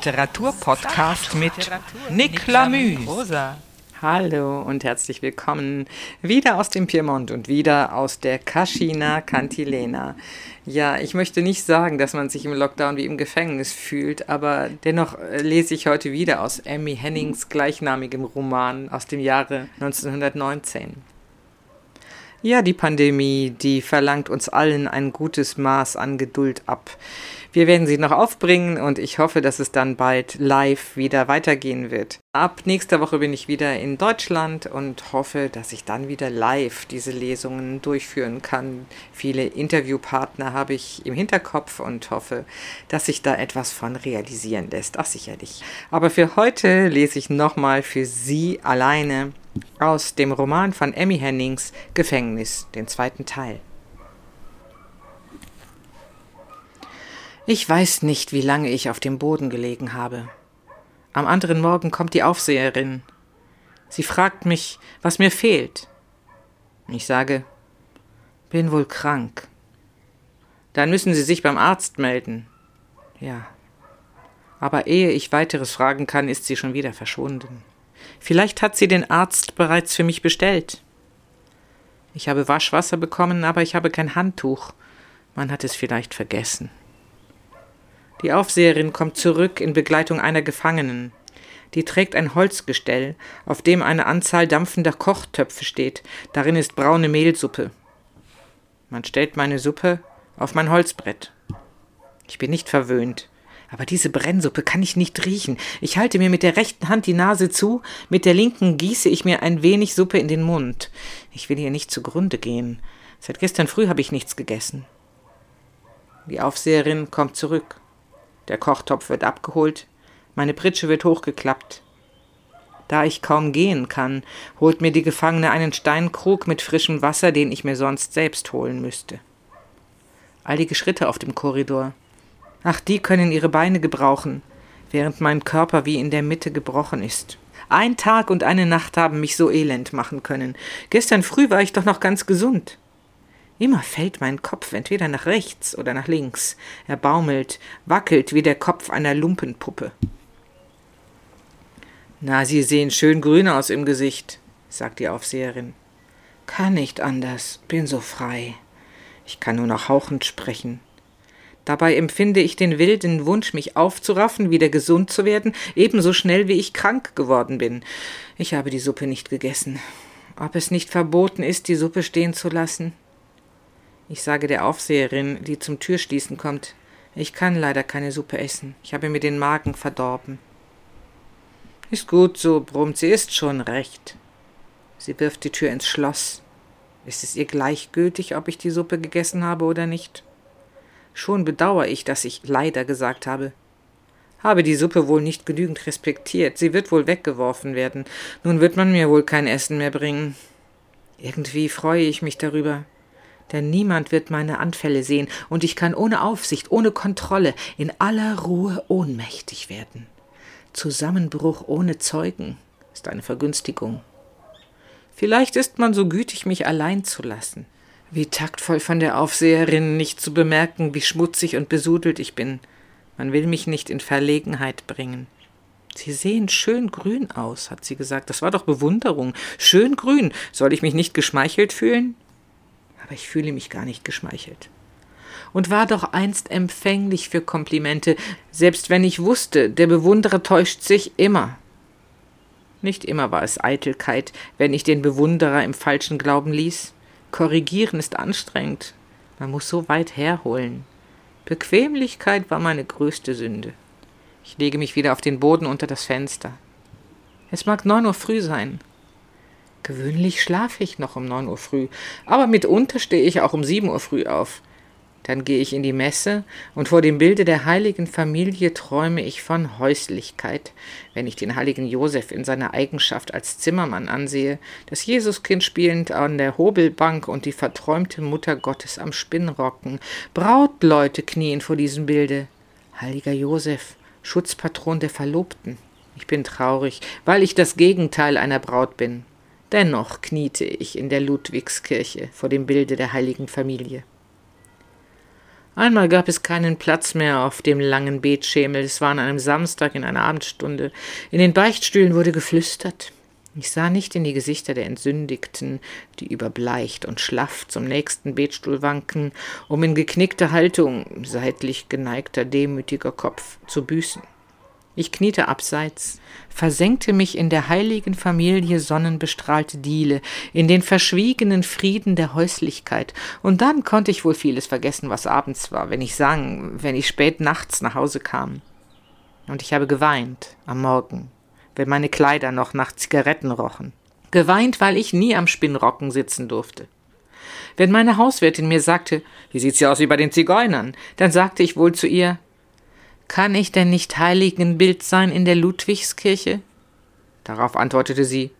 Literaturpodcast mit Nick Lamü. Hallo und herzlich willkommen wieder aus dem Piemont und wieder aus der Cascina Cantilena. Ja, ich möchte nicht sagen, dass man sich im Lockdown wie im Gefängnis fühlt, aber dennoch äh, lese ich heute wieder aus Emmy Hennings gleichnamigem Roman aus dem Jahre 1919. Ja, die Pandemie, die verlangt uns allen ein gutes Maß an Geduld ab. Wir werden sie noch aufbringen und ich hoffe, dass es dann bald live wieder weitergehen wird. Ab nächster Woche bin ich wieder in Deutschland und hoffe, dass ich dann wieder live diese Lesungen durchführen kann. Viele Interviewpartner habe ich im Hinterkopf und hoffe, dass sich da etwas von realisieren lässt. Ach sicherlich. Aber für heute lese ich nochmal für Sie alleine aus dem Roman von Emmy Hennings Gefängnis, den zweiten Teil. Ich weiß nicht, wie lange ich auf dem Boden gelegen habe. Am anderen Morgen kommt die Aufseherin. Sie fragt mich, was mir fehlt. Ich sage, bin wohl krank. Dann müssen Sie sich beim Arzt melden. Ja. Aber ehe ich weiteres fragen kann, ist sie schon wieder verschwunden. Vielleicht hat sie den Arzt bereits für mich bestellt. Ich habe Waschwasser bekommen, aber ich habe kein Handtuch. Man hat es vielleicht vergessen. Die Aufseherin kommt zurück in Begleitung einer Gefangenen. Die trägt ein Holzgestell, auf dem eine Anzahl dampfender Kochtöpfe steht. Darin ist braune Mehlsuppe. Man stellt meine Suppe auf mein Holzbrett. Ich bin nicht verwöhnt. Aber diese Brennsuppe kann ich nicht riechen. Ich halte mir mit der rechten Hand die Nase zu, mit der linken gieße ich mir ein wenig Suppe in den Mund. Ich will hier nicht zugrunde gehen. Seit gestern früh habe ich nichts gegessen. Die Aufseherin kommt zurück. Der Kochtopf wird abgeholt, meine Pritsche wird hochgeklappt. Da ich kaum gehen kann, holt mir die Gefangene einen Steinkrug mit frischem Wasser, den ich mir sonst selbst holen müsste. Eilige Schritte auf dem Korridor. Ach, die können ihre Beine gebrauchen, während mein Körper wie in der Mitte gebrochen ist. Ein Tag und eine Nacht haben mich so elend machen können. Gestern früh war ich doch noch ganz gesund. Immer fällt mein Kopf entweder nach rechts oder nach links. Er baumelt, wackelt wie der Kopf einer Lumpenpuppe. Na, Sie sehen schön grün aus im Gesicht, sagt die Aufseherin. Kann nicht anders, bin so frei. Ich kann nur noch hauchend sprechen. Dabei empfinde ich den wilden Wunsch, mich aufzuraffen, wieder gesund zu werden, ebenso schnell wie ich krank geworden bin. Ich habe die Suppe nicht gegessen. Ob es nicht verboten ist, die Suppe stehen zu lassen? Ich sage der Aufseherin, die zum Türschließen kommt, ich kann leider keine Suppe essen. Ich habe mir den Magen verdorben. Ist gut so, brummt sie, ist schon recht. Sie wirft die Tür ins Schloss. Ist es ihr gleichgültig, ob ich die Suppe gegessen habe oder nicht? Schon bedauere ich, dass ich leider gesagt habe. Habe die Suppe wohl nicht genügend respektiert. Sie wird wohl weggeworfen werden. Nun wird man mir wohl kein Essen mehr bringen. Irgendwie freue ich mich darüber. Denn niemand wird meine Anfälle sehen, und ich kann ohne Aufsicht, ohne Kontrolle, in aller Ruhe ohnmächtig werden. Zusammenbruch ohne Zeugen ist eine Vergünstigung. Vielleicht ist man so gütig, mich allein zu lassen. Wie taktvoll von der Aufseherin, nicht zu bemerken, wie schmutzig und besudelt ich bin. Man will mich nicht in Verlegenheit bringen. Sie sehen schön grün aus, hat sie gesagt. Das war doch Bewunderung. Schön grün. Soll ich mich nicht geschmeichelt fühlen? Aber ich fühle mich gar nicht geschmeichelt. Und war doch einst empfänglich für Komplimente, selbst wenn ich wusste, der Bewunderer täuscht sich immer. Nicht immer war es Eitelkeit, wenn ich den Bewunderer im falschen Glauben ließ. Korrigieren ist anstrengend. Man muss so weit herholen. Bequemlichkeit war meine größte Sünde. Ich lege mich wieder auf den Boden unter das Fenster. Es mag neun Uhr früh sein. Gewöhnlich schlafe ich noch um neun Uhr früh, aber mitunter stehe ich auch um sieben Uhr früh auf. Dann gehe ich in die Messe, und vor dem Bilde der heiligen Familie träume ich von Häuslichkeit, wenn ich den heiligen Josef in seiner Eigenschaft als Zimmermann ansehe, das Jesuskind spielend an der Hobelbank und die verträumte Mutter Gottes am Spinnrocken. Brautleute knien vor diesem Bilde. Heiliger Josef, Schutzpatron der Verlobten. Ich bin traurig, weil ich das Gegenteil einer Braut bin. Dennoch kniete ich in der Ludwigskirche vor dem Bilde der heiligen Familie. Einmal gab es keinen Platz mehr auf dem langen Betschemel. Es war an einem Samstag in einer Abendstunde. In den Beichtstühlen wurde geflüstert. Ich sah nicht in die Gesichter der Entsündigten, die überbleicht und schlaff zum nächsten Betstuhl wanken, um in geknickter Haltung, seitlich geneigter, demütiger Kopf zu büßen. Ich kniete abseits, versenkte mich in der heiligen Familie sonnenbestrahlte Diele, in den verschwiegenen Frieden der Häuslichkeit, und dann konnte ich wohl vieles vergessen, was abends war, wenn ich sang, wenn ich spät nachts nach Hause kam. Und ich habe geweint am Morgen, wenn meine Kleider noch nach Zigaretten rochen. Geweint, weil ich nie am Spinnrocken sitzen durfte. Wenn meine Hauswirtin mir sagte, wie sieht's ja aus wie bei den Zigeunern, dann sagte ich wohl zu ihr, kann ich denn nicht Heiligenbild sein in der Ludwigskirche? Darauf antwortete sie,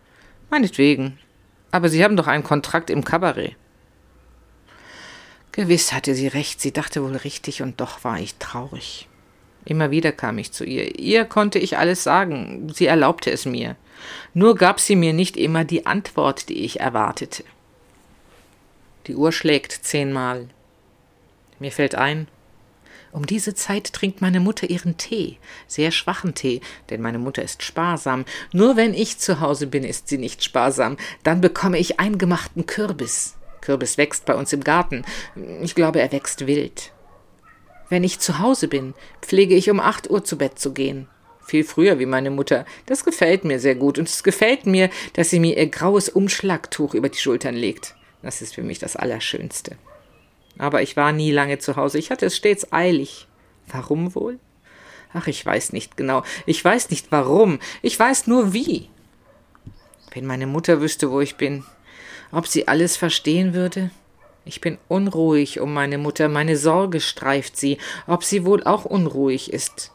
meinetwegen, aber Sie haben doch einen Kontrakt im Kabarett. Gewiss hatte sie recht, sie dachte wohl richtig, und doch war ich traurig. Immer wieder kam ich zu ihr. Ihr konnte ich alles sagen, sie erlaubte es mir. Nur gab sie mir nicht immer die Antwort, die ich erwartete. Die Uhr schlägt zehnmal. Mir fällt ein, um diese Zeit trinkt meine Mutter ihren Tee, sehr schwachen Tee, denn meine Mutter ist sparsam. Nur wenn ich zu Hause bin, ist sie nicht sparsam. Dann bekomme ich eingemachten Kürbis. Kürbis wächst bei uns im Garten. Ich glaube, er wächst wild. Wenn ich zu Hause bin, pflege ich um acht Uhr zu Bett zu gehen. Viel früher wie meine Mutter. Das gefällt mir sehr gut. Und es gefällt mir, dass sie mir ihr graues Umschlagtuch über die Schultern legt. Das ist für mich das Allerschönste. Aber ich war nie lange zu Hause. Ich hatte es stets eilig. Warum wohl? Ach, ich weiß nicht genau. Ich weiß nicht warum. Ich weiß nur wie. Wenn meine Mutter wüsste, wo ich bin, ob sie alles verstehen würde? Ich bin unruhig um meine Mutter, meine Sorge streift sie, ob sie wohl auch unruhig ist.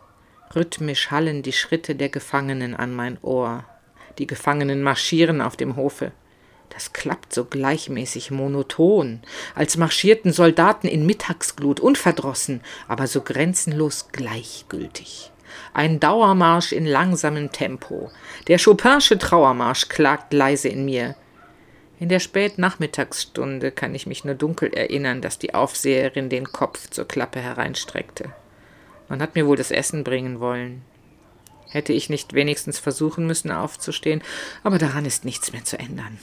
Rhythmisch hallen die Schritte der Gefangenen an mein Ohr. Die Gefangenen marschieren auf dem Hofe. Das klappt so gleichmäßig monoton, als marschierten Soldaten in Mittagsglut, unverdrossen, aber so grenzenlos gleichgültig. Ein Dauermarsch in langsamem Tempo. Der Chopinsche Trauermarsch klagt leise in mir. In der Spätnachmittagsstunde kann ich mich nur dunkel erinnern, dass die Aufseherin den Kopf zur Klappe hereinstreckte. Man hat mir wohl das Essen bringen wollen. Hätte ich nicht wenigstens versuchen müssen, aufzustehen, aber daran ist nichts mehr zu ändern.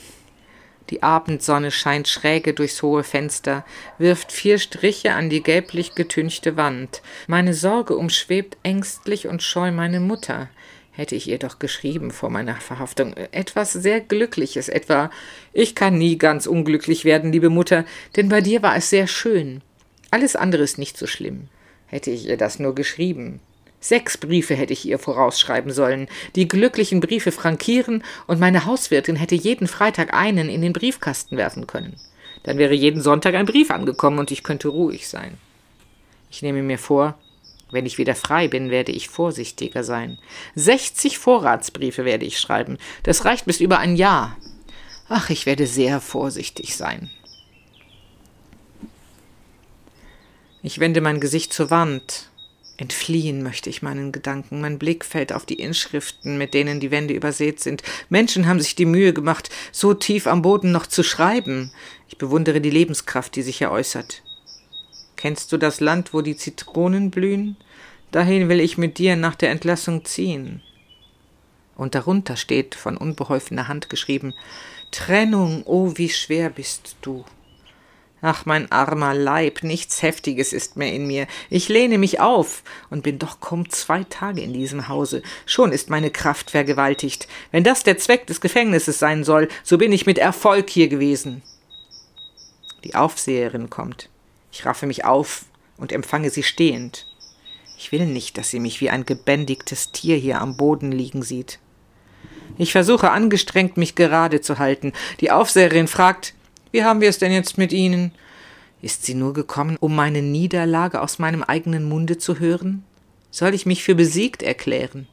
Die Abendsonne scheint schräge durchs hohe Fenster, wirft vier Striche an die gelblich getünchte Wand. Meine Sorge umschwebt ängstlich und scheu meine Mutter hätte ich ihr doch geschrieben vor meiner Verhaftung. Etwas sehr Glückliches, etwa Ich kann nie ganz unglücklich werden, liebe Mutter, denn bei dir war es sehr schön. Alles andere ist nicht so schlimm. Hätte ich ihr das nur geschrieben. Sechs Briefe hätte ich ihr vorausschreiben sollen, die glücklichen Briefe frankieren, und meine Hauswirtin hätte jeden Freitag einen in den Briefkasten werfen können. Dann wäre jeden Sonntag ein Brief angekommen und ich könnte ruhig sein. Ich nehme mir vor, wenn ich wieder frei bin, werde ich vorsichtiger sein. 60 Vorratsbriefe werde ich schreiben. Das reicht bis über ein Jahr. Ach, ich werde sehr vorsichtig sein. Ich wende mein Gesicht zur Wand. Entfliehen möchte ich meinen Gedanken. Mein Blick fällt auf die Inschriften, mit denen die Wände übersät sind. Menschen haben sich die Mühe gemacht, so tief am Boden noch zu schreiben. Ich bewundere die Lebenskraft, die sich hier äußert. Kennst du das Land, wo die Zitronen blühen? Dahin will ich mit dir nach der Entlassung ziehen. Und darunter steht von unbeholfener Hand geschrieben Trennung, oh wie schwer bist du. Ach, mein armer Leib, nichts Heftiges ist mehr in mir. Ich lehne mich auf und bin doch kaum zwei Tage in diesem Hause. Schon ist meine Kraft vergewaltigt. Wenn das der Zweck des Gefängnisses sein soll, so bin ich mit Erfolg hier gewesen. Die Aufseherin kommt. Ich raffe mich auf und empfange sie stehend. Ich will nicht, dass sie mich wie ein gebändigtes Tier hier am Boden liegen sieht. Ich versuche angestrengt, mich gerade zu halten. Die Aufseherin fragt, wie haben wir es denn jetzt mit Ihnen? Ist sie nur gekommen, um meine Niederlage aus meinem eigenen Munde zu hören? Soll ich mich für besiegt erklären?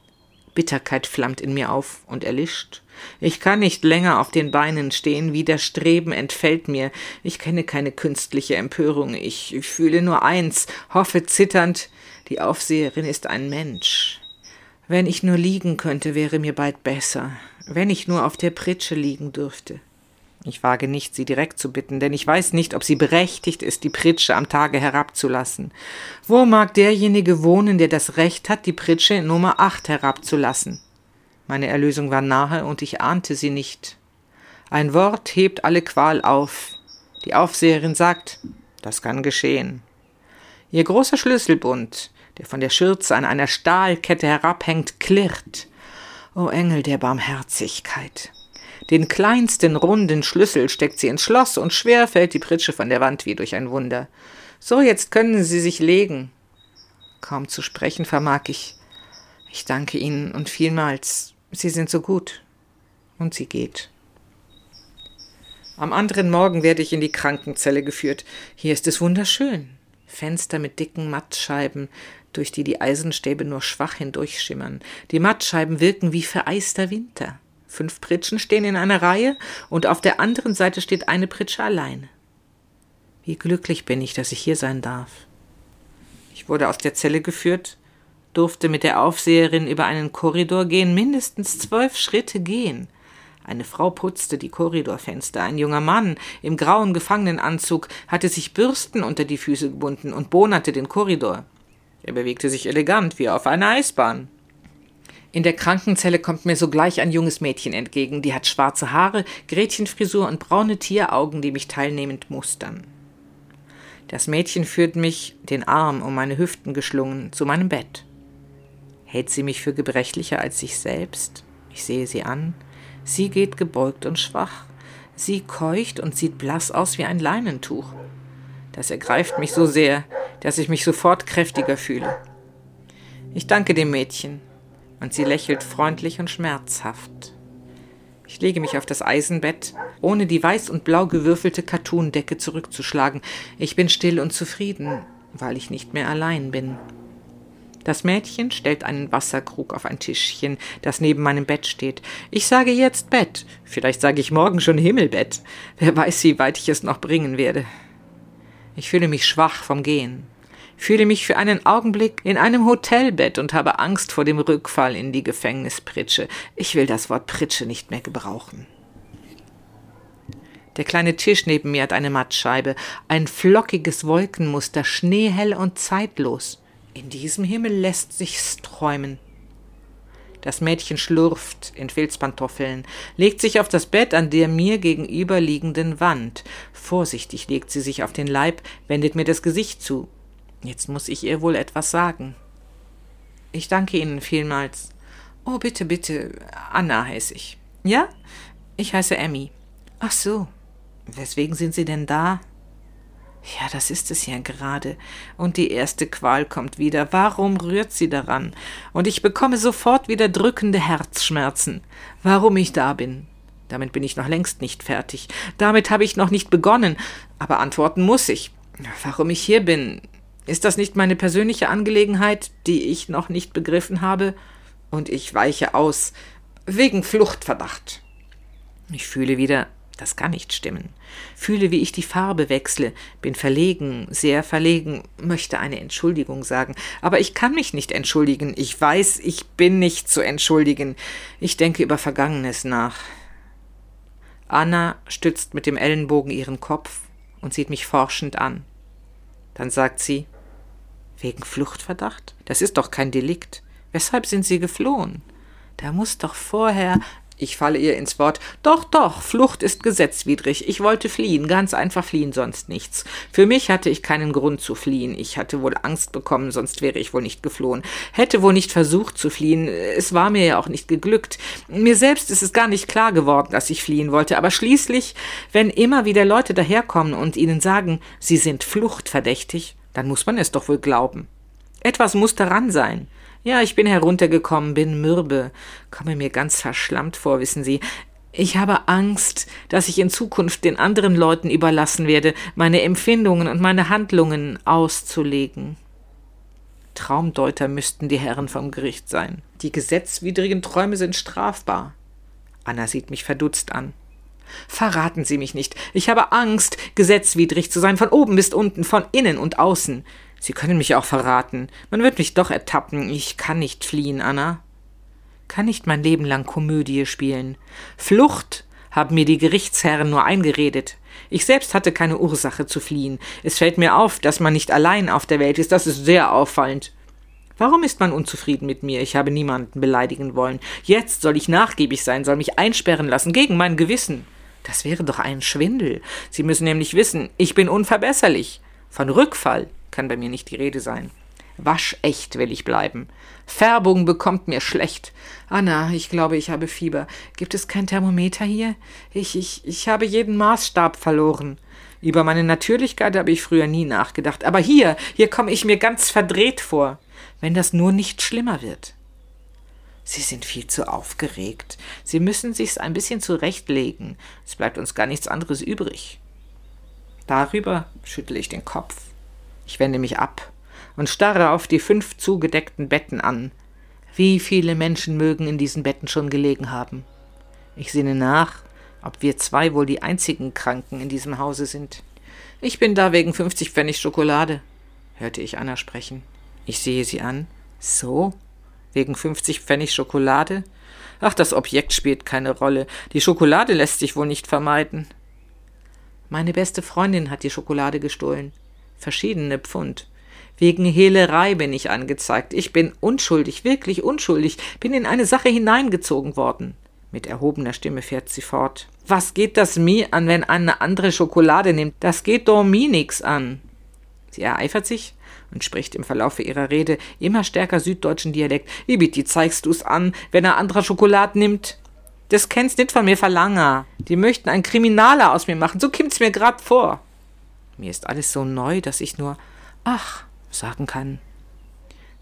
Bitterkeit flammt in mir auf und erlischt. Ich kann nicht länger auf den Beinen stehen, Widerstreben entfällt mir. Ich kenne keine künstliche Empörung. Ich fühle nur eins, hoffe zitternd, die Aufseherin ist ein Mensch. Wenn ich nur liegen könnte, wäre mir bald besser. Wenn ich nur auf der Pritsche liegen dürfte. Ich wage nicht, sie direkt zu bitten, denn ich weiß nicht, ob sie berechtigt ist, die Pritsche am Tage herabzulassen. Wo mag derjenige wohnen, der das Recht hat, die Pritsche in Nummer acht herabzulassen? Meine Erlösung war nahe und ich ahnte sie nicht. Ein Wort hebt alle Qual auf. Die Aufseherin sagt, das kann geschehen. Ihr großer Schlüsselbund, der von der Schürze an einer Stahlkette herabhängt, klirrt. O Engel der Barmherzigkeit! Den kleinsten runden Schlüssel steckt sie ins Schloss und schwer fällt die Pritsche von der Wand wie durch ein Wunder. So, jetzt können Sie sich legen. Kaum zu sprechen vermag ich. Ich danke Ihnen und vielmals. Sie sind so gut. Und sie geht. Am anderen Morgen werde ich in die Krankenzelle geführt. Hier ist es wunderschön. Fenster mit dicken Mattscheiben, durch die die Eisenstäbe nur schwach hindurchschimmern. Die Mattscheiben wirken wie vereister Winter. Fünf Pritschen stehen in einer Reihe und auf der anderen Seite steht eine Pritsche allein. Wie glücklich bin ich, dass ich hier sein darf. Ich wurde aus der Zelle geführt, durfte mit der Aufseherin über einen Korridor gehen, mindestens zwölf Schritte gehen. Eine Frau putzte die Korridorfenster. Ein junger Mann im grauen Gefangenenanzug hatte sich Bürsten unter die Füße gebunden und bonerte den Korridor. Er bewegte sich elegant wie auf einer Eisbahn. In der Krankenzelle kommt mir sogleich ein junges Mädchen entgegen, die hat schwarze Haare, Gretchenfrisur und braune Tieraugen, die mich teilnehmend mustern. Das Mädchen führt mich, den Arm um meine Hüften geschlungen, zu meinem Bett. Hält sie mich für gebrechlicher als sich selbst? Ich sehe sie an. Sie geht gebeugt und schwach. Sie keucht und sieht blass aus wie ein Leinentuch. Das ergreift mich so sehr, dass ich mich sofort kräftiger fühle. Ich danke dem Mädchen, und sie lächelt freundlich und schmerzhaft. Ich lege mich auf das Eisenbett, ohne die weiß und blau gewürfelte Kattundecke zurückzuschlagen. Ich bin still und zufrieden, weil ich nicht mehr allein bin. Das Mädchen stellt einen Wasserkrug auf ein Tischchen, das neben meinem Bett steht. Ich sage jetzt Bett, vielleicht sage ich morgen schon Himmelbett. Wer weiß, wie weit ich es noch bringen werde. Ich fühle mich schwach vom Gehen fühle mich für einen Augenblick in einem Hotelbett und habe Angst vor dem Rückfall in die Gefängnispritsche. Ich will das Wort Pritsche nicht mehr gebrauchen. Der kleine Tisch neben mir hat eine Mattscheibe, ein flockiges Wolkenmuster, schneehell und zeitlos. In diesem Himmel lässt sich's träumen. Das Mädchen schlurft in Filzpantoffeln, legt sich auf das Bett an der mir gegenüberliegenden Wand. Vorsichtig legt sie sich auf den Leib, wendet mir das Gesicht zu. Jetzt muss ich ihr wohl etwas sagen. Ich danke Ihnen vielmals. Oh, bitte, bitte. Anna heiße ich. Ja? Ich heiße Emmy. Ach so. Weswegen sind Sie denn da? Ja, das ist es ja gerade. Und die erste Qual kommt wieder. Warum rührt sie daran? Und ich bekomme sofort wieder drückende Herzschmerzen. Warum ich da bin? Damit bin ich noch längst nicht fertig. Damit habe ich noch nicht begonnen. Aber antworten muss ich. Warum ich hier bin, ist das nicht meine persönliche Angelegenheit, die ich noch nicht begriffen habe? Und ich weiche aus, wegen Fluchtverdacht. Ich fühle wieder, das kann nicht stimmen. Fühle, wie ich die Farbe wechsle, bin verlegen, sehr verlegen, möchte eine Entschuldigung sagen, aber ich kann mich nicht entschuldigen. Ich weiß, ich bin nicht zu entschuldigen. Ich denke über Vergangenes nach. Anna stützt mit dem Ellenbogen ihren Kopf und sieht mich forschend an. Dann sagt sie Wegen Fluchtverdacht? Das ist doch kein Delikt. Weshalb sind Sie geflohen? Da muss doch vorher. Ich falle ihr ins Wort. Doch, doch, Flucht ist gesetzwidrig. Ich wollte fliehen, ganz einfach fliehen, sonst nichts. Für mich hatte ich keinen Grund zu fliehen. Ich hatte wohl Angst bekommen, sonst wäre ich wohl nicht geflohen. Hätte wohl nicht versucht zu fliehen. Es war mir ja auch nicht geglückt. Mir selbst ist es gar nicht klar geworden, dass ich fliehen wollte. Aber schließlich, wenn immer wieder Leute daherkommen und ihnen sagen, sie sind fluchtverdächtig, dann muss man es doch wohl glauben. Etwas muss daran sein. Ja, ich bin heruntergekommen, bin mürbe, komme mir ganz verschlammt vor, wissen Sie. Ich habe Angst, dass ich in Zukunft den anderen Leuten überlassen werde, meine Empfindungen und meine Handlungen auszulegen. Traumdeuter müssten die Herren vom Gericht sein. Die gesetzwidrigen Träume sind strafbar. Anna sieht mich verdutzt an. Verraten Sie mich nicht. Ich habe Angst, gesetzwidrig zu sein, von oben bis unten, von innen und außen. Sie können mich auch verraten. Man wird mich doch ertappen. Ich kann nicht fliehen, Anna. Kann nicht mein Leben lang Komödie spielen. Flucht haben mir die Gerichtsherren nur eingeredet. Ich selbst hatte keine Ursache zu fliehen. Es fällt mir auf, dass man nicht allein auf der Welt ist. Das ist sehr auffallend. Warum ist man unzufrieden mit mir? Ich habe niemanden beleidigen wollen. Jetzt soll ich nachgiebig sein, soll mich einsperren lassen, gegen mein Gewissen. Das wäre doch ein Schwindel. Sie müssen nämlich wissen, ich bin unverbesserlich. Von Rückfall kann bei mir nicht die Rede sein. Waschecht will ich bleiben. Färbung bekommt mir schlecht. Anna, ich glaube, ich habe Fieber. Gibt es kein Thermometer hier? Ich, ich, ich habe jeden Maßstab verloren. Über meine Natürlichkeit habe ich früher nie nachgedacht. Aber hier, hier komme ich mir ganz verdreht vor. Wenn das nur nicht schlimmer wird. Sie sind viel zu aufgeregt. Sie müssen sich's ein bisschen zurechtlegen. Es bleibt uns gar nichts anderes übrig. Darüber schüttle ich den Kopf. Ich wende mich ab und starre auf die fünf zugedeckten Betten an. Wie viele Menschen mögen in diesen Betten schon gelegen haben? Ich sinne nach, ob wir zwei wohl die einzigen Kranken in diesem Hause sind. Ich bin da wegen fünfzig Pfennig Schokolade, hörte ich Anna sprechen. Ich sehe sie an. So? Wegen fünfzig Pfennig Schokolade? Ach, das Objekt spielt keine Rolle. Die Schokolade lässt sich wohl nicht vermeiden. Meine beste Freundin hat die Schokolade gestohlen. Verschiedene Pfund. Wegen Hehlerei bin ich angezeigt. Ich bin unschuldig, wirklich unschuldig, bin in eine Sache hineingezogen worden. Mit erhobener Stimme fährt sie fort. Was geht das mir an, wenn eine andere Schokolade nimmt? Das geht doch mir nix an. Sie ereifert sich und spricht im Verlaufe ihrer Rede immer stärker süddeutschen Dialekt. Wie bitte zeigst du's an, wenn er anderer Schokolade nimmt? Das kennst nicht von mir Verlanger. Die möchten einen Kriminaler aus mir machen. So kimmt's mir grad vor. Mir ist alles so neu, dass ich nur ach sagen kann.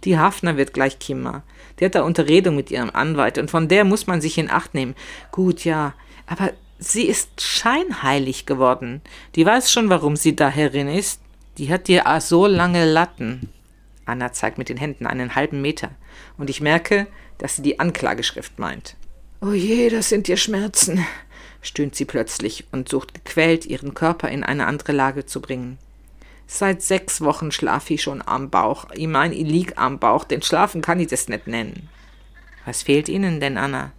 Die Hafner wird gleich Kimmer. Die hat da Unterredung mit ihrem Anwalt und von der muss man sich in Acht nehmen. Gut, ja, aber sie ist scheinheilig geworden. Die weiß schon, warum sie da Herrin ist. Die hat dir so lange Latten. Anna zeigt mit den Händen einen halben Meter und ich merke, dass sie die Anklageschrift meint. Oh je, das sind dir Schmerzen, stöhnt sie plötzlich und sucht gequält, ihren Körper in eine andere Lage zu bringen. Seit sechs Wochen schlaf ich schon am Bauch. Ich mein, ich lieg am Bauch, denn schlafen kann ich das nicht nennen. Was fehlt Ihnen denn, Anna?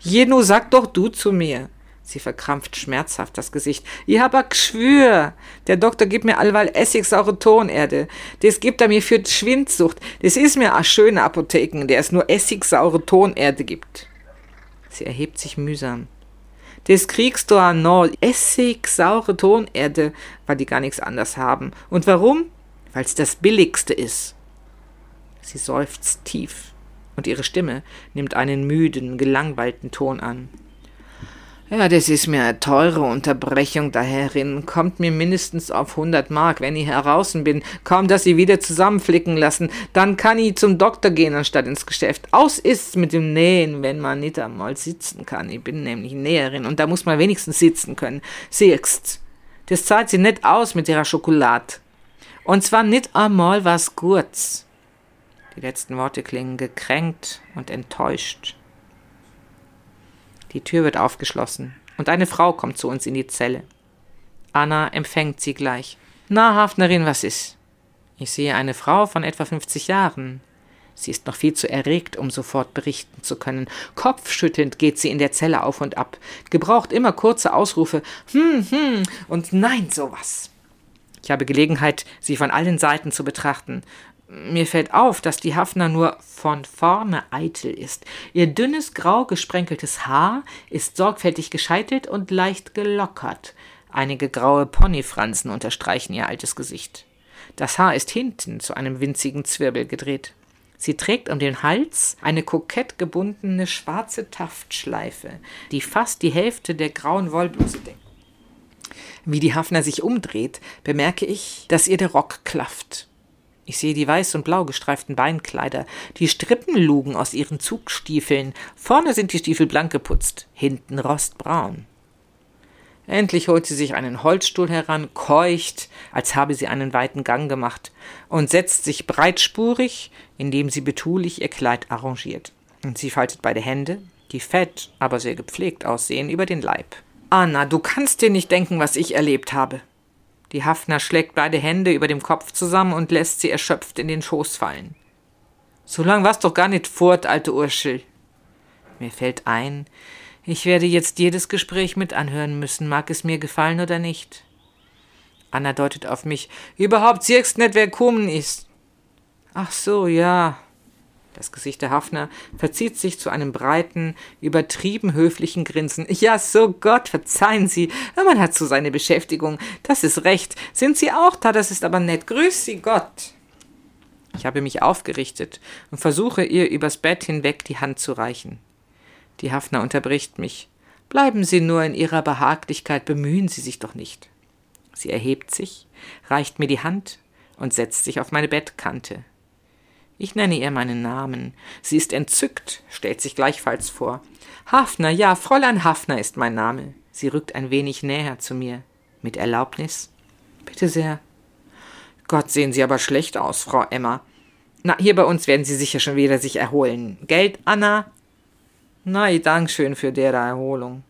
Jenu, sag doch du zu mir. Sie verkrampft schmerzhaft das Gesicht. Ich hab a Gschwür. Der Doktor gibt mir allweil essigsaure Tonerde. Das gibt er mir für Schwindsucht. Das ist mir a schöne Apotheken, der es nur essigsaure Tonerde gibt. Sie erhebt sich mühsam. Du an no Essig, saure Tonerde, weil die gar nichts anders haben. Und warum? Weil's das Billigste ist. Sie seufzt tief, und ihre Stimme nimmt einen müden, gelangweilten Ton an. Ja, das ist mir eine teure Unterbrechung daherin. Kommt mir mindestens auf hundert Mark, wenn ich heraußen bin. Kaum, dass sie wieder zusammenflicken lassen. Dann kann ich zum Doktor gehen, anstatt ins Geschäft. Aus ist's mit dem Nähen, wenn man nicht einmal sitzen kann. Ich bin nämlich Näherin und da muss man wenigstens sitzen können. Siehst, das zahlt sie nicht aus mit ihrer Schokolade. Und zwar nicht einmal was Gutes. Die letzten Worte klingen gekränkt und enttäuscht. Die Tür wird aufgeschlossen und eine Frau kommt zu uns in die Zelle. Anna empfängt sie gleich. Na, Hafnerin, was ist? Ich sehe eine Frau von etwa 50 Jahren. Sie ist noch viel zu erregt, um sofort berichten zu können. Kopfschüttelnd geht sie in der Zelle auf und ab, gebraucht immer kurze Ausrufe hm, hm und nein, sowas. Ich habe Gelegenheit, sie von allen Seiten zu betrachten, mir fällt auf, dass die Hafner nur von vorne eitel ist. Ihr dünnes, grau gesprenkeltes Haar ist sorgfältig gescheitelt und leicht gelockert. Einige graue Ponyfransen unterstreichen ihr altes Gesicht. Das Haar ist hinten zu einem winzigen Zwirbel gedreht. Sie trägt um den Hals eine kokett gebundene schwarze Taftschleife, die fast die Hälfte der grauen Wollbluse deckt. Wie die Hafner sich umdreht, bemerke ich, dass ihr der Rock klafft. Ich sehe die weiß und blau gestreiften Beinkleider, die Strippenlugen aus ihren Zugstiefeln. Vorne sind die Stiefel blank geputzt, hinten rostbraun. Endlich holt sie sich einen Holzstuhl heran, keucht, als habe sie einen weiten Gang gemacht, und setzt sich breitspurig, indem sie betulich ihr Kleid arrangiert. Und sie faltet beide Hände, die fett, aber sehr gepflegt aussehen, über den Leib. Anna, du kannst dir nicht denken, was ich erlebt habe. Die Hafner schlägt beide Hände über dem Kopf zusammen und lässt sie erschöpft in den Schoß fallen. So lang war's doch gar nicht fort, alte Urschel. Mir fällt ein, Ich werde jetzt jedes Gespräch mit anhören müssen, mag es mir gefallen oder nicht. Anna deutet auf mich. Überhaupt siehst nicht, wer kommen ist. Ach so, ja. Das Gesicht der Hafner verzieht sich zu einem breiten, übertrieben höflichen Grinsen. Ja, so Gott, verzeihen Sie, man hat so seine Beschäftigung. Das ist recht. Sind Sie auch da? Das ist aber nett. Grüß Sie Gott. Ich habe mich aufgerichtet und versuche ihr übers Bett hinweg die Hand zu reichen. Die Hafner unterbricht mich. Bleiben Sie nur in Ihrer Behaglichkeit, bemühen Sie sich doch nicht. Sie erhebt sich, reicht mir die Hand und setzt sich auf meine Bettkante. Ich nenne ihr meinen Namen. Sie ist entzückt, stellt sich gleichfalls vor. Hafner, ja, Fräulein Hafner ist mein Name. Sie rückt ein wenig näher zu mir. Mit Erlaubnis? Bitte sehr. Gott, sehen Sie aber schlecht aus, Frau Emma. Na, hier bei uns werden Sie sicher schon wieder sich erholen. Geld, Anna? Nein, Dankeschön für dere Erholung.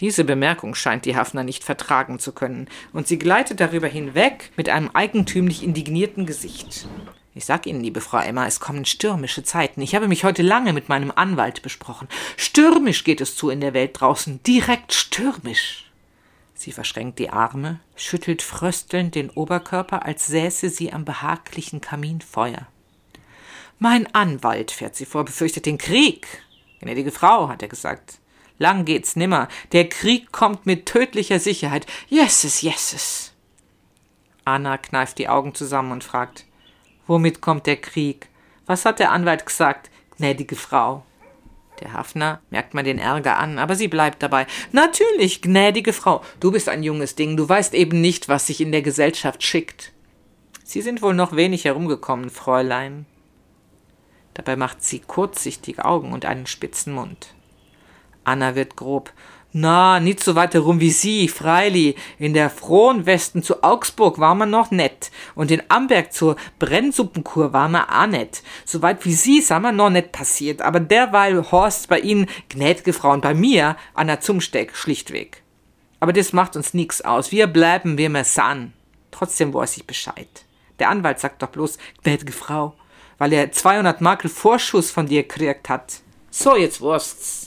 Diese Bemerkung scheint die Hafner nicht vertragen zu können, und sie gleitet darüber hinweg mit einem eigentümlich indignierten Gesicht. Ich sag Ihnen, liebe Frau Emma, es kommen stürmische Zeiten. Ich habe mich heute lange mit meinem Anwalt besprochen. Stürmisch geht es zu in der Welt draußen, direkt stürmisch. Sie verschränkt die Arme, schüttelt fröstelnd den Oberkörper, als säße sie am behaglichen Kaminfeuer. Mein Anwalt, fährt sie vor, befürchtet den Krieg. Gnädige Frau, hat er gesagt. Lang geht's nimmer. Der Krieg kommt mit tödlicher Sicherheit. Jesses, jesses. Anna kneift die Augen zusammen und fragt, womit kommt der Krieg? Was hat der Anwalt gesagt, gnädige Frau? Der Hafner merkt man den Ärger an, aber sie bleibt dabei. Natürlich, gnädige Frau, du bist ein junges Ding, du weißt eben nicht, was sich in der Gesellschaft schickt. Sie sind wohl noch wenig herumgekommen, Fräulein. Dabei macht sie kurzsichtige Augen und einen spitzen Mund. Anna wird grob. Na, nicht so weit herum wie Sie, Freili. In der frohen Westen zu Augsburg war man noch nett. Und in Amberg zur Brennsuppenkur war man auch nett. So weit wie Sie sind wir noch nicht passiert. Aber derweil Horst bei Ihnen gnädige Frau und bei mir an der Zumsteck schlichtweg. Aber das macht uns nix aus. Wir bleiben, wie wir san. Trotzdem weiß ich Bescheid. Der Anwalt sagt doch bloß, gnädige Frau, weil er 200 Makel Vorschuss von dir gekriegt hat. So, jetzt wurst's.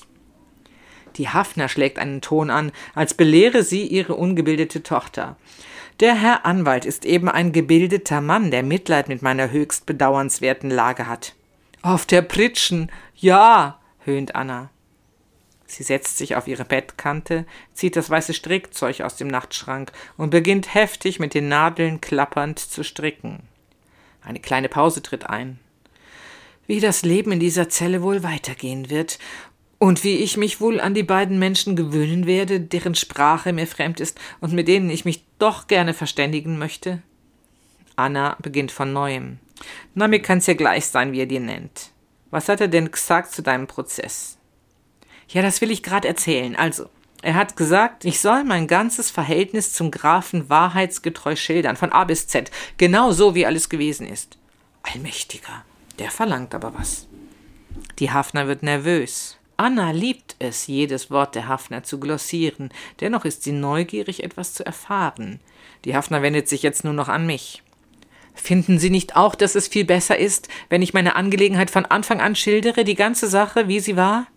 Die Hafner schlägt einen Ton an, als belehre sie ihre ungebildete Tochter. Der Herr Anwalt ist eben ein gebildeter Mann, der Mitleid mit meiner höchst bedauernswerten Lage hat. Auf der Pritschen, ja, höhnt Anna. Sie setzt sich auf ihre Bettkante, zieht das weiße Strickzeug aus dem Nachtschrank und beginnt heftig mit den Nadeln klappernd zu stricken. Eine kleine Pause tritt ein. Wie das Leben in dieser Zelle wohl weitergehen wird und wie ich mich wohl an die beiden Menschen gewöhnen werde, deren Sprache mir fremd ist und mit denen ich mich doch gerne verständigen möchte? Anna beginnt von neuem. Na, mir kann's ja gleich sein, wie er dir nennt. Was hat er denn gesagt zu deinem Prozess? Ja, das will ich grad erzählen. Also, er hat gesagt, ich soll mein ganzes Verhältnis zum Grafen wahrheitsgetreu schildern, von A bis Z, genau so, wie alles gewesen ist. Allmächtiger, der verlangt aber was. Die Hafner wird nervös. Anna liebt es, jedes Wort der Hafner zu glossieren, dennoch ist sie neugierig, etwas zu erfahren. Die Hafner wendet sich jetzt nur noch an mich. Finden Sie nicht auch, dass es viel besser ist, wenn ich meine Angelegenheit von Anfang an schildere, die ganze Sache, wie sie war?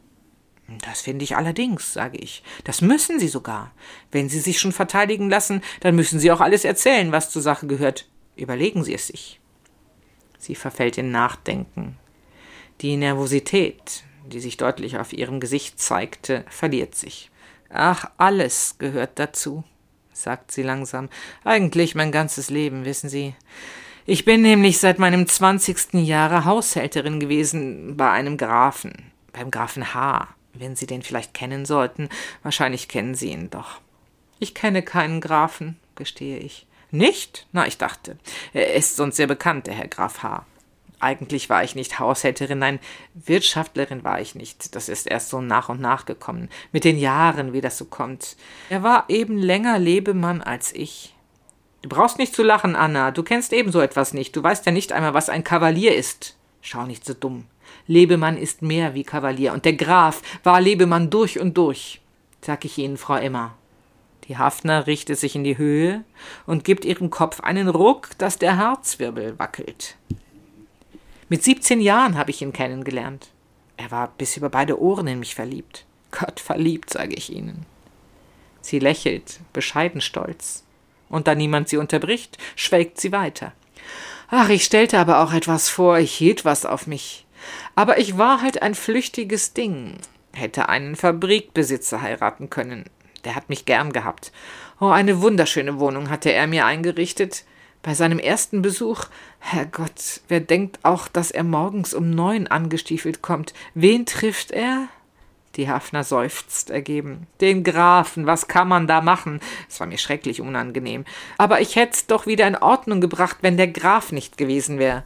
Das finde ich allerdings, sage ich. Das müssen Sie sogar. Wenn Sie sich schon verteidigen lassen, dann müssen Sie auch alles erzählen, was zur Sache gehört. Überlegen Sie es sich. Sie verfällt in Nachdenken. Die Nervosität, die sich deutlich auf ihrem Gesicht zeigte, verliert sich. Ach, alles gehört dazu, sagt sie langsam. Eigentlich mein ganzes Leben, wissen Sie. Ich bin nämlich seit meinem zwanzigsten Jahre Haushälterin gewesen bei einem Grafen, beim Grafen H., wenn Sie den vielleicht kennen sollten. Wahrscheinlich kennen Sie ihn doch. Ich kenne keinen Grafen, gestehe ich. Nicht? Na, ich dachte. Er ist sonst sehr bekannt, der Herr Graf H. Eigentlich war ich nicht Haushälterin, nein, Wirtschaftlerin war ich nicht. Das ist erst so nach und nach gekommen. Mit den Jahren, wie das so kommt. Er war eben länger Lebemann als ich. Du brauchst nicht zu lachen, Anna. Du kennst ebenso etwas nicht. Du weißt ja nicht einmal, was ein Kavalier ist. Schau nicht so dumm. Lebemann ist mehr wie Kavalier. Und der Graf war Lebemann durch und durch. Sag ich Ihnen, Frau Emma. Die Hafner richtet sich in die Höhe und gibt ihrem Kopf einen Ruck, dass der Herzwirbel wackelt. Mit 17 Jahren habe ich ihn kennengelernt. Er war bis über beide Ohren in mich verliebt. Gott verliebt, sage ich Ihnen. Sie lächelt, bescheiden stolz. Und da niemand sie unterbricht, schwelgt sie weiter. Ach, ich stellte aber auch etwas vor, ich hielt was auf mich. Aber ich war halt ein flüchtiges Ding. Hätte einen Fabrikbesitzer heiraten können. Der hat mich gern gehabt. Oh, eine wunderschöne Wohnung hatte er mir eingerichtet. Bei seinem ersten Besuch, Herrgott, wer denkt auch, dass er morgens um neun angestiefelt kommt? Wen trifft er? Die Hafner seufzt ergeben. Den Grafen, was kann man da machen? Es war mir schrecklich unangenehm. Aber ich hätt's doch wieder in Ordnung gebracht, wenn der Graf nicht gewesen wäre.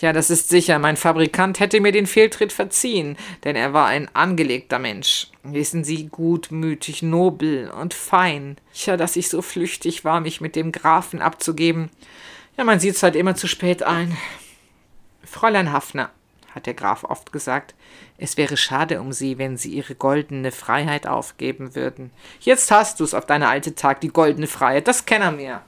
Ja, das ist sicher, mein Fabrikant hätte mir den Fehltritt verziehen, denn er war ein angelegter Mensch. Wissen Sie, gutmütig, nobel und fein. Tja, dass ich so flüchtig war, mich mit dem Grafen abzugeben. Ja, man sieht's halt immer zu spät ein. Fräulein Hafner, hat der Graf oft gesagt, es wäre schade um Sie, wenn Sie Ihre goldene Freiheit aufgeben würden. Jetzt hast du's auf deine alte Tag, die goldene Freiheit, das kennt er mir.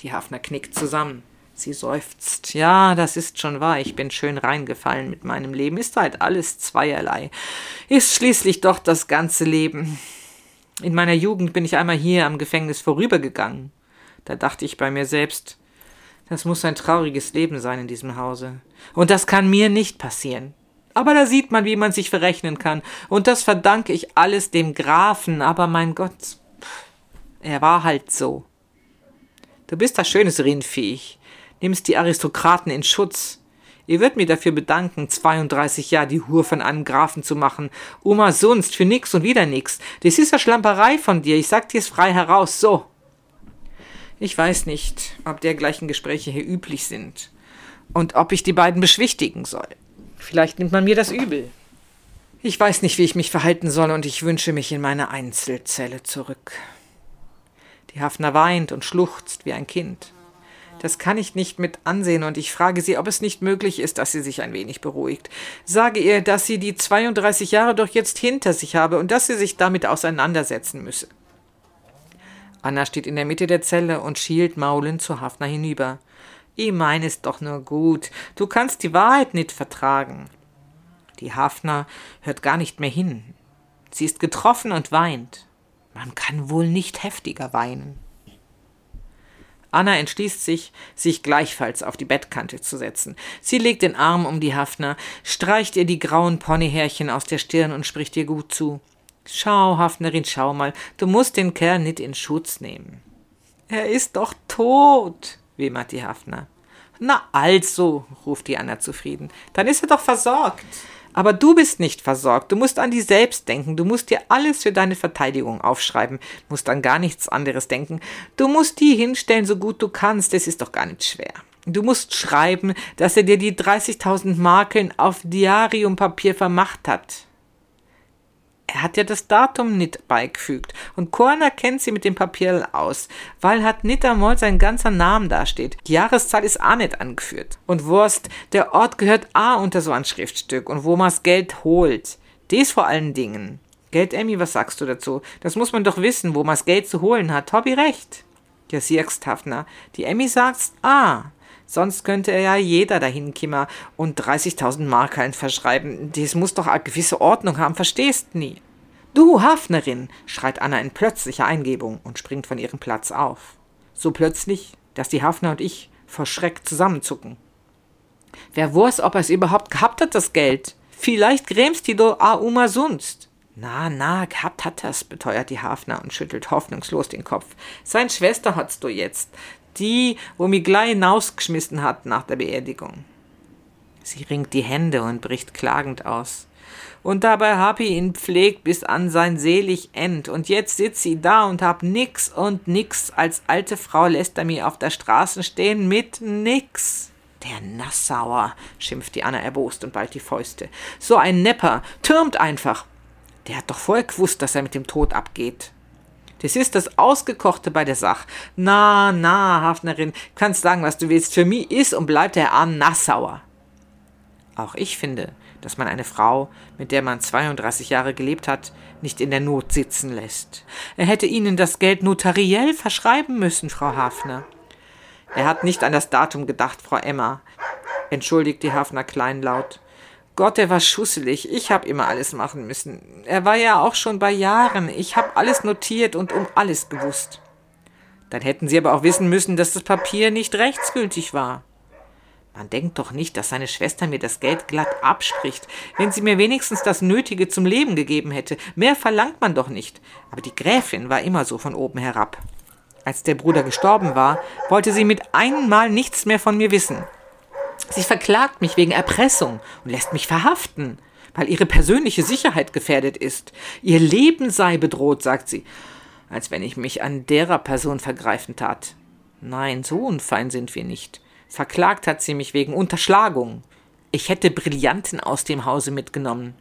Die Hafner knickt zusammen. Sie seufzt. Ja, das ist schon wahr. Ich bin schön reingefallen mit meinem Leben. Ist halt alles zweierlei. Ist schließlich doch das ganze Leben. In meiner Jugend bin ich einmal hier am Gefängnis vorübergegangen. Da dachte ich bei mir selbst, das muss ein trauriges Leben sein in diesem Hause. Und das kann mir nicht passieren. Aber da sieht man, wie man sich verrechnen kann. Und das verdanke ich alles dem Grafen. Aber mein Gott, er war halt so. Du bist das schönes Rindviech nimmst die Aristokraten in Schutz. Ihr wird mir dafür bedanken, 32 Jahre die Hur von einem Grafen zu machen. Oma sonst, für nix und wieder nix. Das ist ja Schlamperei von dir, ich sag dir's frei heraus, so. Ich weiß nicht, ob dergleichen Gespräche hier üblich sind und ob ich die beiden beschwichtigen soll. Vielleicht nimmt man mir das übel. Ich weiß nicht, wie ich mich verhalten soll, und ich wünsche mich in meine Einzelzelle zurück. Die Hafner weint und schluchzt wie ein Kind. Das kann ich nicht mit ansehen und ich frage sie, ob es nicht möglich ist, dass sie sich ein wenig beruhigt. Sage ihr, dass sie die 32 Jahre doch jetzt hinter sich habe und dass sie sich damit auseinandersetzen müsse. Anna steht in der Mitte der Zelle und schielt maulend zu Hafner hinüber. Ich mein es doch nur gut. Du kannst die Wahrheit nicht vertragen. Die Hafner hört gar nicht mehr hin. Sie ist getroffen und weint. Man kann wohl nicht heftiger weinen. Anna entschließt sich, sich gleichfalls auf die Bettkante zu setzen. Sie legt den Arm um die Hafner, streicht ihr die grauen Ponyhärchen aus der Stirn und spricht ihr gut zu. Schau, Hafnerin, schau mal, du musst den Kerl nicht in Schutz nehmen. Er ist doch tot, wimmert die Hafner. Na also, ruft die Anna zufrieden, dann ist er doch versorgt. Aber du bist nicht versorgt. Du musst an dich selbst denken. Du musst dir alles für deine Verteidigung aufschreiben. Musst an gar nichts anderes denken. Du musst die hinstellen, so gut du kannst. Das ist doch gar nicht schwer. Du musst schreiben, dass er dir die 30.000 Marken auf Diariumpapier vermacht hat. Er hat ja das Datum nicht beigefügt und Korner kennt sie mit dem Papier aus, weil hat nicht einmal sein ganzer Name dasteht. Die Jahreszahl ist auch nicht angeführt. Und Wurst, der Ort gehört auch unter so ein Schriftstück und wo man's Geld holt. Dies vor allen Dingen. Geld, Emmy, was sagst du dazu? Das muss man doch wissen, wo man's Geld zu holen hat. Tobi recht. Ja, siehst, Hafner. Die Emmy sagt's, ah, Sonst könnte ja jeder dahin kimmer und 30.000 Markeln verschreiben. Das muss doch eine gewisse Ordnung haben, verstehst nie. Du, Hafnerin, schreit Anna in plötzlicher Eingebung und springt von ihrem Platz auf. So plötzlich, dass die Hafner und ich vor Schreck zusammenzucken. Wer weiß, ob er es überhaupt gehabt hat, das Geld. Vielleicht grämst die do a uma sonst. Na, na, gehabt hat er's, beteuert die Hafner und schüttelt hoffnungslos den Kopf. Sein Schwester hat's du jetzt die, wo mich gleich hinausgeschmissen hat nach der Beerdigung. Sie ringt die Hände und bricht klagend aus. Und dabei hab ich ihn pflegt bis an sein selig End. Und jetzt sitz sie da und hab nix und nix. Als alte Frau lässt er mich auf der Straße stehen mit nix. Der Nassauer, schimpft die Anna erbost und ballt die Fäuste. So ein Nepper, türmt einfach. Der hat doch vorher gewusst, dass er mit dem Tod abgeht. Das ist das Ausgekochte bei der Sache. Na, na, Hafnerin, kannst sagen, was du willst. Für mich ist und bleibt der Arm Nassauer. Auch ich finde, dass man eine Frau, mit der man 32 Jahre gelebt hat, nicht in der Not sitzen lässt. Er hätte Ihnen das Geld notariell verschreiben müssen, Frau Hafner. Er hat nicht an das Datum gedacht, Frau Emma, entschuldigt die Hafner kleinlaut. Gott, er war schusselig. Ich hab immer alles machen müssen. Er war ja auch schon bei Jahren. Ich hab alles notiert und um alles gewusst. Dann hätten Sie aber auch wissen müssen, dass das Papier nicht rechtsgültig war. Man denkt doch nicht, dass seine Schwester mir das Geld glatt abspricht, wenn sie mir wenigstens das Nötige zum Leben gegeben hätte. Mehr verlangt man doch nicht. Aber die Gräfin war immer so von oben herab. Als der Bruder gestorben war, wollte sie mit einmal nichts mehr von mir wissen. Sie verklagt mich wegen Erpressung und lässt mich verhaften, weil ihre persönliche Sicherheit gefährdet ist. Ihr Leben sei bedroht, sagt sie, als wenn ich mich an derer Person vergreifen tat. Nein, so unfein sind wir nicht. Verklagt hat sie mich wegen Unterschlagung. Ich hätte Brillanten aus dem Hause mitgenommen.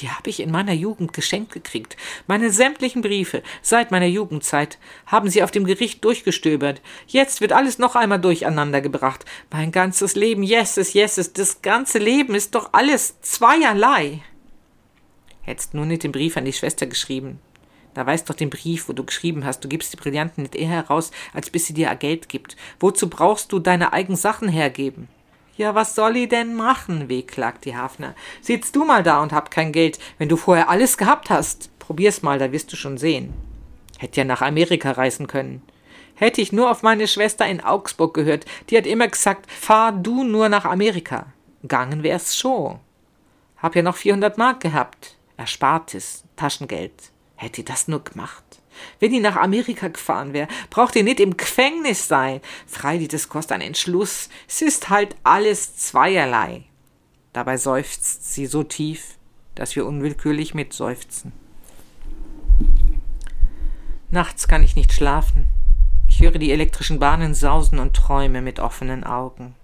Die habe ich in meiner Jugend geschenkt gekriegt. Meine sämtlichen Briefe seit meiner Jugendzeit haben sie auf dem Gericht durchgestöbert. Jetzt wird alles noch einmal durcheinander gebracht. Mein ganzes Leben, yeses, yeses, das ganze Leben ist doch alles zweierlei. Hättest nur nicht den Brief an die Schwester geschrieben. Da weißt doch den Brief, wo du geschrieben hast, du gibst die Brillanten nicht eher heraus, als bis sie dir Geld gibt. Wozu brauchst du deine eigenen Sachen hergeben? Ja, was soll i denn machen? wehklagt die Hafner. Sitzt du mal da und hab kein Geld, wenn du vorher alles gehabt hast. Probier's mal, da wirst du schon sehen. Hätt ja nach Amerika reisen können. Hätte ich nur auf meine Schwester in Augsburg gehört, die hat immer gesagt, fahr du nur nach Amerika. Gangen wär's schon. Hab ja noch 400 Mark gehabt. Erspartes, Taschengeld. Hätte das nur gemacht. Wenn die nach Amerika gefahren wäre, braucht ihr nicht im Gefängnis sein. Freilich, das kostet einen Entschluss. Es ist halt alles zweierlei. Dabei seufzt sie so tief, dass wir unwillkürlich mitseufzen. Nachts kann ich nicht schlafen. Ich höre die elektrischen Bahnen sausen und träume mit offenen Augen.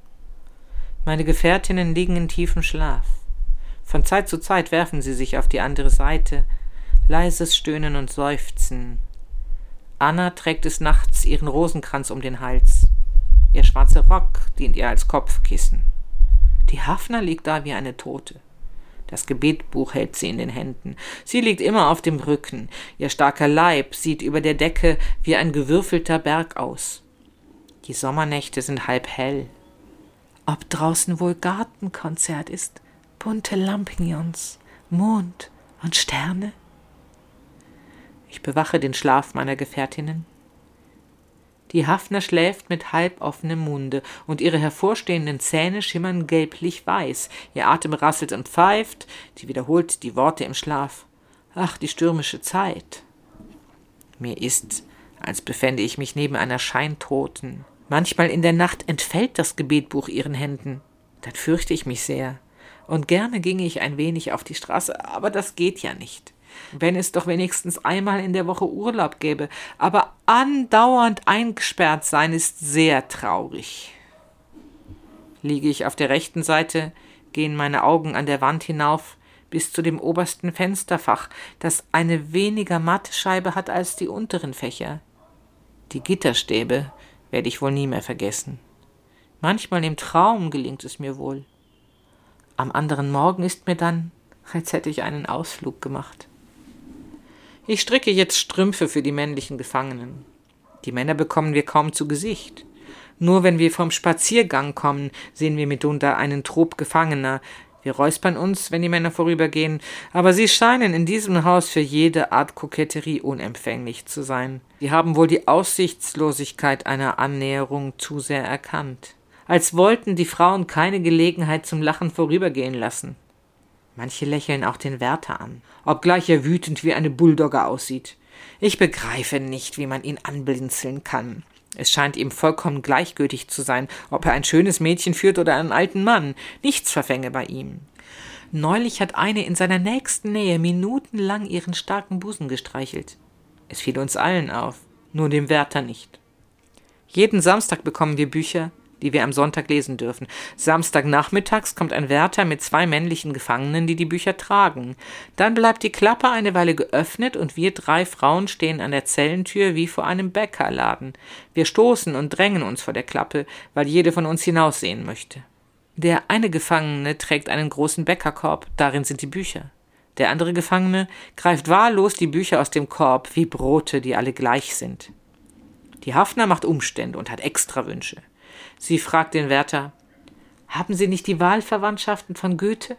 Meine Gefährtinnen liegen in tiefem Schlaf. Von Zeit zu Zeit werfen sie sich auf die andere Seite, leises Stöhnen und Seufzen. Anna trägt des Nachts ihren Rosenkranz um den Hals. Ihr schwarzer Rock dient ihr als Kopfkissen. Die Hafner liegt da wie eine Tote. Das Gebetbuch hält sie in den Händen. Sie liegt immer auf dem Rücken. Ihr starker Leib sieht über der Decke wie ein gewürfelter Berg aus. Die Sommernächte sind halb hell. Ob draußen wohl Gartenkonzert ist, bunte Lampignons, Mond und Sterne? Ich bewache den Schlaf meiner Gefährtinnen. Die Hafner schläft mit halb offenem Munde, und ihre hervorstehenden Zähne schimmern gelblich weiß, ihr Atem rasselt und pfeift, sie wiederholt die Worte im Schlaf. Ach, die stürmische Zeit. Mir ist, als befände ich mich neben einer Scheintoten. Manchmal in der Nacht entfällt das Gebetbuch ihren Händen. Dann fürchte ich mich sehr. Und gerne ginge ich ein wenig auf die Straße, aber das geht ja nicht wenn es doch wenigstens einmal in der Woche Urlaub gäbe, aber andauernd eingesperrt sein ist sehr traurig. Liege ich auf der rechten Seite, gehen meine Augen an der Wand hinauf bis zu dem obersten Fensterfach, das eine weniger matte Scheibe hat als die unteren Fächer. Die Gitterstäbe werde ich wohl nie mehr vergessen. Manchmal im Traum gelingt es mir wohl. Am anderen Morgen ist mir dann, als hätte ich einen Ausflug gemacht. Ich stricke jetzt Strümpfe für die männlichen Gefangenen. Die Männer bekommen wir kaum zu Gesicht. Nur wenn wir vom Spaziergang kommen, sehen wir mitunter einen Trupp Gefangener. Wir räuspern uns, wenn die Männer vorübergehen, aber sie scheinen in diesem Haus für jede Art Koketterie unempfänglich zu sein. Sie haben wohl die Aussichtslosigkeit einer Annäherung zu sehr erkannt. Als wollten die Frauen keine Gelegenheit zum Lachen vorübergehen lassen. Manche lächeln auch den Wärter an, obgleich er wütend wie eine Bulldogge aussieht. Ich begreife nicht, wie man ihn anblinzeln kann. Es scheint ihm vollkommen gleichgültig zu sein, ob er ein schönes Mädchen führt oder einen alten Mann. Nichts verfänge bei ihm. Neulich hat eine in seiner nächsten Nähe minutenlang ihren starken Busen gestreichelt. Es fiel uns allen auf, nur dem Wärter nicht. Jeden Samstag bekommen wir Bücher, die wir am Sonntag lesen dürfen. Samstagnachmittags kommt ein Wärter mit zwei männlichen Gefangenen, die die Bücher tragen. Dann bleibt die Klappe eine Weile geöffnet und wir drei Frauen stehen an der Zellentür wie vor einem Bäckerladen. Wir stoßen und drängen uns vor der Klappe, weil jede von uns hinaussehen möchte. Der eine Gefangene trägt einen großen Bäckerkorb, darin sind die Bücher. Der andere Gefangene greift wahllos die Bücher aus dem Korb wie Brote, die alle gleich sind. Die Hafner macht Umstände und hat Extrawünsche. Sie fragt den Wärter Haben Sie nicht die Wahlverwandtschaften von Goethe?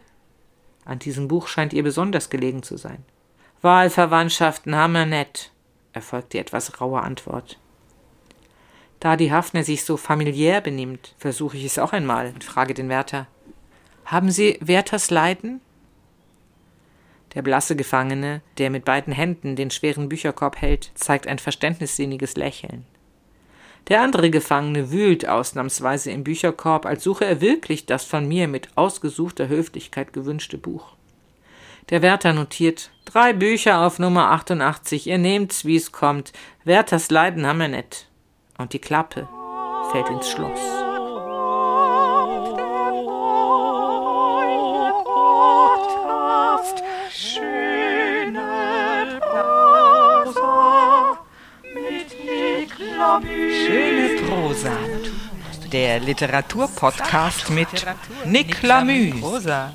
An diesem Buch scheint ihr besonders gelegen zu sein. Wahlverwandtschaften haben wir nett, erfolgt die etwas raue Antwort. Da die Hafner sich so familiär benimmt, versuche ich es auch einmal und frage den Wärter. Haben Sie Werthers Leiden? Der blasse Gefangene, der mit beiden Händen den schweren Bücherkorb hält, zeigt ein verständnissinniges Lächeln. Der andere Gefangene wühlt ausnahmsweise im Bücherkorb, als suche er wirklich das von mir mit ausgesuchter Höflichkeit gewünschte Buch. Der Wärter notiert drei Bücher auf Nummer 88, ihr nehmt's, wie's kommt. Wärters Leiden haben wir net. Und die Klappe fällt ins Schloss. Der Literaturpodcast mit Nick Lamü. Prosa.